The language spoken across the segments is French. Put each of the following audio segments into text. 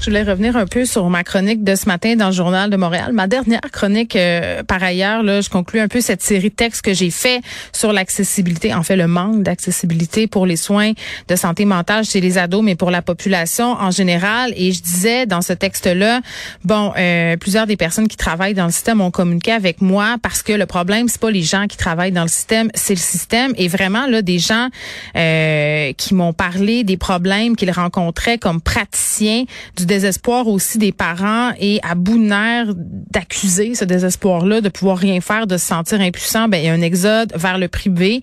Je voulais revenir un peu sur ma chronique de ce matin dans le Journal de Montréal. Ma dernière chronique, euh, par ailleurs, là, je conclue un peu cette série de textes que j'ai fait sur l'accessibilité, en fait le manque d'accessibilité pour les soins de santé mentale chez les ados, mais pour la population en général. Et je disais dans ce texte-là, bon, euh, plusieurs des personnes qui travaillent dans le système ont communiqué avec moi parce que le problème, c'est pas les gens qui travaillent dans le système, c'est le système. Et vraiment, là, des gens euh, qui m'ont parlé des problèmes qu'ils rencontraient comme praticiens du désespoir aussi des parents et à bout de d'accuser ce désespoir-là, de pouvoir rien faire, de se sentir impuissant, ben, il y a un exode vers le privé.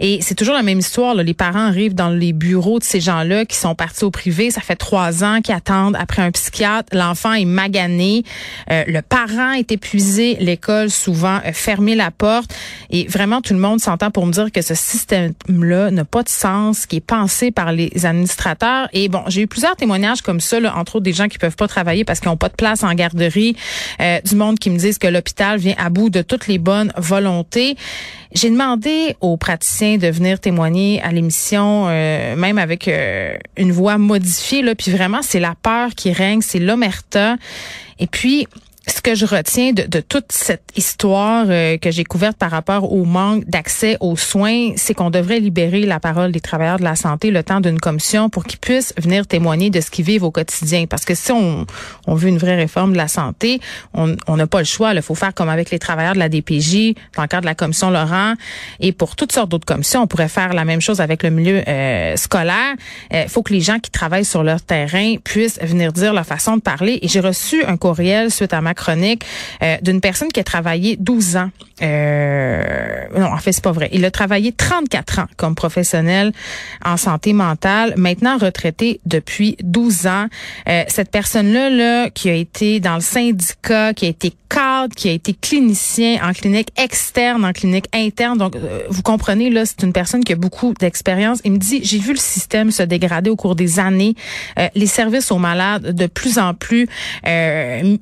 Et c'est toujours la même histoire. Là. Les parents arrivent dans les bureaux de ces gens-là qui sont partis au privé. Ça fait trois ans qu'ils attendent après un psychiatre. L'enfant est magané. Euh, le parent est épuisé. L'école, souvent, fermé la porte. Et vraiment, tout le monde s'entend pour me dire que ce système-là n'a pas de sens, qui est pensé par les administrateurs. Et bon, j'ai eu plusieurs témoignages comme ça, là, entre autres des gens qui peuvent pas travailler parce qu'ils n'ont pas de place en garderie, euh, du monde qui me disent que l'hôpital vient à bout de toutes les bonnes volontés. J'ai demandé aux praticiens de venir témoigner à l'émission, euh, même avec euh, une voix modifiée. Là, puis vraiment, c'est la peur qui règne, c'est l'omerta. Et puis, ce que je retiens de, de toute cette histoire euh, que j'ai couverte par rapport au manque d'accès aux soins, c'est qu'on devrait libérer la parole des travailleurs de la santé le temps d'une commission pour qu'ils puissent venir témoigner de ce qu'ils vivent au quotidien. Parce que si on, on veut une vraie réforme de la santé, on n'a pas le choix. Il faut faire comme avec les travailleurs de la DPJ, dans le cadre de la commission Laurent, et pour toutes sortes d'autres commissions. On pourrait faire la même chose avec le milieu euh, scolaire. Il euh, faut que les gens qui travaillent sur leur terrain puissent venir dire leur façon de parler. Et j'ai reçu un courriel suite à ma chronique euh, d'une personne qui a travaillé 12 ans. Euh, non, en fait, c'est pas vrai. Il a travaillé 34 ans comme professionnel en santé mentale, maintenant retraité depuis 12 ans. Euh, cette personne-là, là, qui a été dans le syndicat, qui a été cadre, qui a été clinicien en clinique externe, en clinique interne. Donc, vous comprenez, là, c'est une personne qui a beaucoup d'expérience. Il me dit, j'ai vu le système se dégrader au cours des années. les services aux malades de plus en plus euh,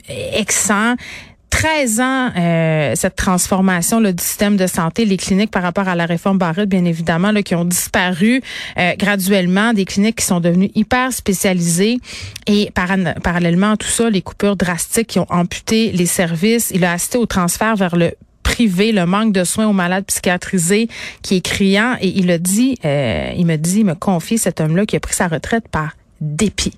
13 ans, euh, cette transformation là, du système de santé, les cliniques par rapport à la réforme Barrett, bien évidemment, qui ont disparu euh, graduellement, des cliniques qui sont devenues hyper spécialisées. Et parallèlement à tout ça, les coupures drastiques qui ont amputé les services. Il a assisté au transfert vers le privé, le manque de soins aux malades psychiatrisés qui est criant. Et il a dit, euh, il me dit, il me confie cet homme-là qui a pris sa retraite par dépit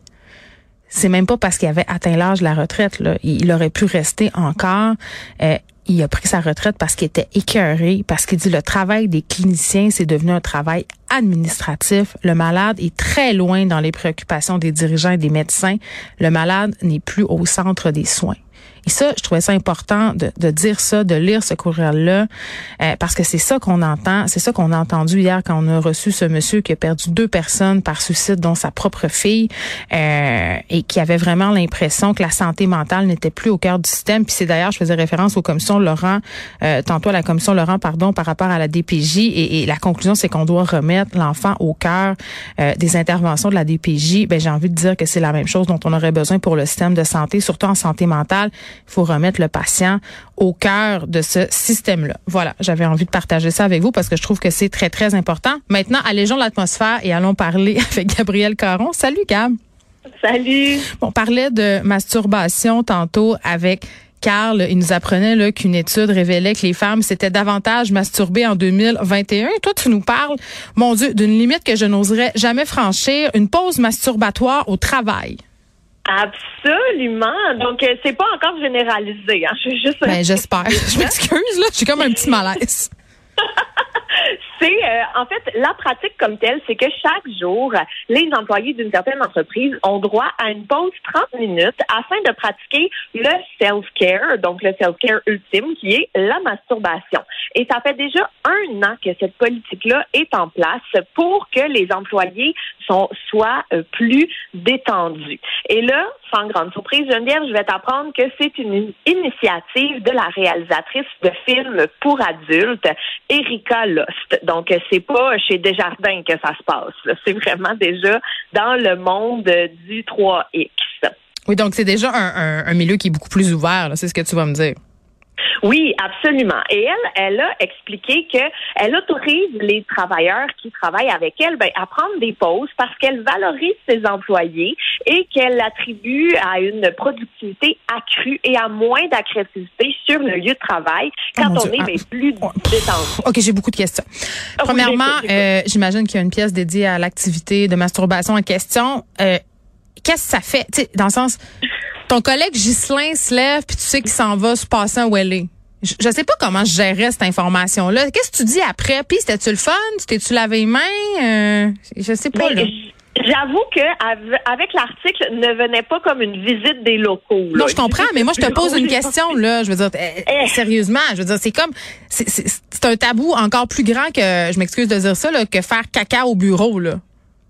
c'est même pas parce qu'il avait atteint l'âge de la retraite. Là. Il, aurait pu rester encore. Euh, il a pris sa retraite parce qu'il était écœuré, parce qu'il dit le travail des cliniciens, c'est devenu un travail administratif. Le malade est très loin dans les préoccupations des dirigeants et des médecins. Le malade n'est plus au centre des soins. Et ça, je trouvais ça important de, de dire ça, de lire ce courriel-là, euh, parce que c'est ça qu'on entend, c'est ça qu'on a entendu hier quand on a reçu ce monsieur qui a perdu deux personnes par suicide, dont sa propre fille, euh, et qui avait vraiment l'impression que la santé mentale n'était plus au cœur du système. Puis c'est d'ailleurs, je faisais référence aux commissions Laurent, euh, tantôt à la commission Laurent, pardon, par rapport à la DPJ, et, et la conclusion, c'est qu'on doit remettre l'enfant au cœur euh, des interventions de la DPJ. Ben j'ai envie de dire que c'est la même chose dont on aurait besoin pour le système de santé, surtout en santé mentale. Il faut remettre le patient au cœur de ce système-là. Voilà, j'avais envie de partager ça avec vous parce que je trouve que c'est très, très important. Maintenant, allégeons l'atmosphère et allons parler avec Gabriel Caron. Salut, Gab. Salut. on parlait de masturbation tantôt avec Carl, il nous apprenait qu'une étude révélait que les femmes s'étaient davantage masturbées en 2021. Toi, tu nous parles, mon Dieu, d'une limite que je n'oserais jamais franchir, une pause masturbatoire au travail. Absolument. Donc, euh, c'est pas encore généralisé. Hein. Je suis juste. Ben, j'espère. Je m'excuse, là. J'ai comme un petit malaise. euh, en fait la pratique comme telle, c'est que chaque jour, les employés d'une certaine entreprise ont droit à une pause 30 minutes afin de pratiquer le self-care, donc le self-care ultime qui est la masturbation. Et ça fait déjà un an que cette politique-là est en place pour que les employés sont, soient euh, plus détendus. Et là, sans grande surprise, Geneviève, je vais t'apprendre que c'est une initiative de la réalisatrice de films pour adultes, Erika Lost. Donc, c'est pas chez Desjardins que ça se passe. C'est vraiment déjà dans le monde du 3X. Oui, donc c'est déjà un, milieu qui est beaucoup plus ouvert, c'est ce que tu vas me dire. Oui, absolument. Et elle, elle a expliqué que elle autorise les travailleurs qui travaillent avec elle ben, à prendre des pauses parce qu'elle valorise ses employés et qu'elle attribue à une productivité accrue et à moins d'agressivité sur le lieu de travail quand Oh on Dieu. est Ah. ben, plus détendu. OK, j'ai beaucoup de questions. Ah oui, Premièrement, euh, j'imagine qu'il y a une pièce dédiée à l'activité de masturbation en question. Euh, Qu'est-ce que ça fait? Dans le sens, ton collègue Ghislain se lève puis tu sais qu'il s'en va se passer un wellé. Je, je sais pas comment je gérais cette information-là. Qu'est-ce que tu dis après? Puis, c'était-tu le fun? Tu t'es-tu lavé les mains? Euh, je sais pas, là. J'avoue que av- avec l'article ne venait pas comme une visite des locaux. là. Non, je comprends, mais moi, je te pose une question, là. Je veux dire, euh, Eh. sérieusement, je veux dire, c'est comme, c'est un tabou encore plus grand que, je m'excuse de dire ça, là, que faire caca au bureau, là.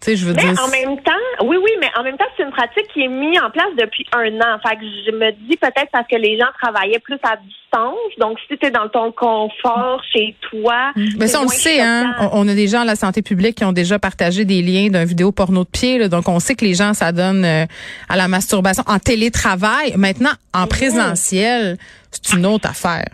Tu sais, je veux Mais dire. en même temps, oui, oui, mais en même temps, c'est une pratique qui est mise en place depuis un an. Fait que je me dis peut-être parce que les gens travaillaient plus à distance. Donc, si tu es dans ton confort chez toi. Mais c'est Ben, ça, on le sait, hein. On, a des gens à la santé publique qui ont déjà partagé des liens d'un vidéo porno de pied, là. Donc, on sait que les gens s'adonnent euh, à la masturbation en télétravail. Maintenant, en présentiel, c'est une autre affaire.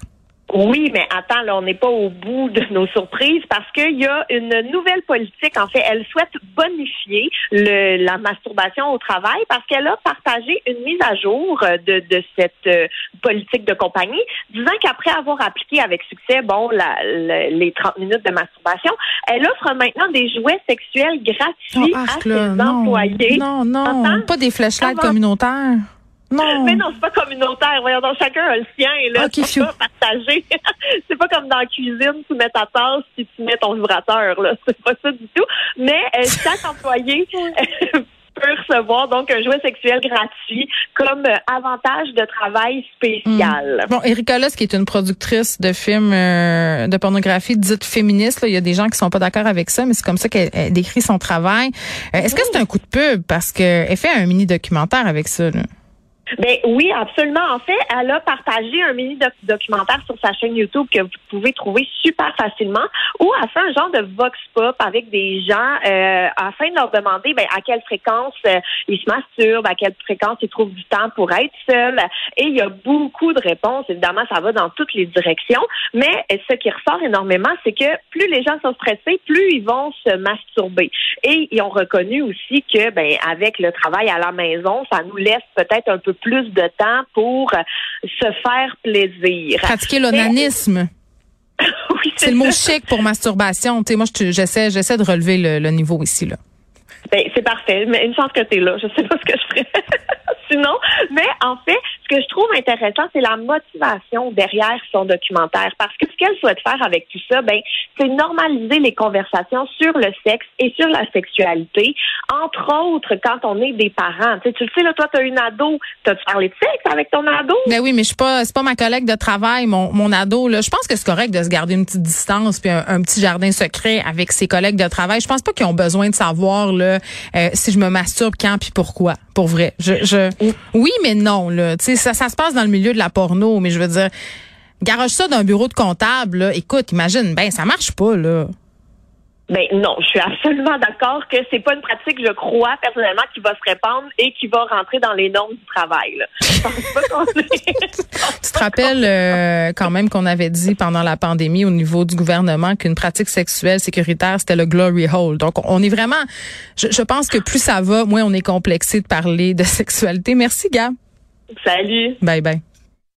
Oui, mais attends, là, on n'est pas au bout de nos surprises parce qu'il y a une nouvelle politique. En fait, elle souhaite bonifier le, la masturbation au travail parce qu'elle a partagé une mise à jour euh, de, de cette euh, politique de compagnie, disant qu'après avoir appliqué avec succès, bon, la, la- les 30 minutes de masturbation, elle offre maintenant des jouets sexuels gratuits Oh, à ses. Non, employés. non, non. Pas des flashlights communautaires. Non. Mais non, c'est pas communautaire. Voyons donc, chacun a le sien. Là, Ok, c'est pas partagé. c'est pas comme dans la cuisine, tu mets ta tasse puis tu mets ton vibrateur. Là, c'est pas ça du tout. Mais euh, chaque employé peut recevoir donc un jouet sexuel gratuit comme euh, avantage de travail spécial. Bon, Erika Luss, qui est une productrice de films euh, de pornographie dite féministe, là, il y a des gens qui sont pas d'accord avec ça, mais c'est comme ça qu'elle elle décrit son travail. Euh, Est-ce que c'est un coup de pub? Parce qu'elle fait un mini documentaire avec ça. Là. Ben oui, absolument. En fait, elle a partagé un mini doc- documentaire sur sa chaîne YouTube que vous pouvez trouver super facilement, où elle fait un genre de vox pop avec des gens euh, afin de leur demander ben, à quelle fréquence euh, ils se masturbent, à quelle fréquence ils trouvent du temps pour être seuls. Et il y a beaucoup de réponses. Évidemment, ça va dans toutes les directions. Mais ce qui ressort énormément, c'est que plus les gens sont stressés, plus ils vont se masturber. Et ils ont reconnu aussi que, ben, avec le travail à la maison, ça nous laisse peut-être un peu plus de temps pour euh, se faire plaisir. Pratiquer l'onanisme. oui, C'est le mot chic pour masturbation. Tu sais, moi, j'essaie, j'essaie de relever le, le niveau ici. Là. Ben, c'est parfait. Mais une chance que tu es là. Je sais pas ce que je ferais sinon. Mais en fait, ce que je trouve intéressant, c'est la motivation derrière son documentaire. Parce que ce qu'elle souhaite faire avec tout ça, ben, c'est normaliser les conversations sur le sexe et sur la sexualité. Entre autres, quand on est des parents. Tu sais, tu le sais, là, toi, tu as une ado. T'as-tu parlé de sexe avec ton ado? Ben oui, mais je suis pas, c'est pas ma collègue de travail, mon, mon ado. Là, je pense que c'est correct de se garder une petite distance puis un, un petit jardin secret avec ses collègues de travail. Je pense pas qu'ils ont besoin de savoir là euh, si je me masturbe quand puis pourquoi. Pour vrai, je, je, oui, mais non là. Tu sais, ça, ça se passe dans le milieu de la porno, mais je veux dire, garage ça d'un bureau de comptable. Là, écoute, imagine, ben ça marche pas là. Ben non, je suis absolument d'accord que c'est pas une pratique, je crois personnellement, qui va se répandre et qui va rentrer dans les normes du travail. Là. Je pense pas qu'on est- Tu te rappelles euh, quand même qu'on avait dit pendant la pandémie au niveau du gouvernement qu'une pratique sexuelle sécuritaire, c'était le glory hole. Donc, on est vraiment... Je, je pense que plus ça va, moins on est complexé de parler de sexualité. Merci, Gab. Salut. Bye bye.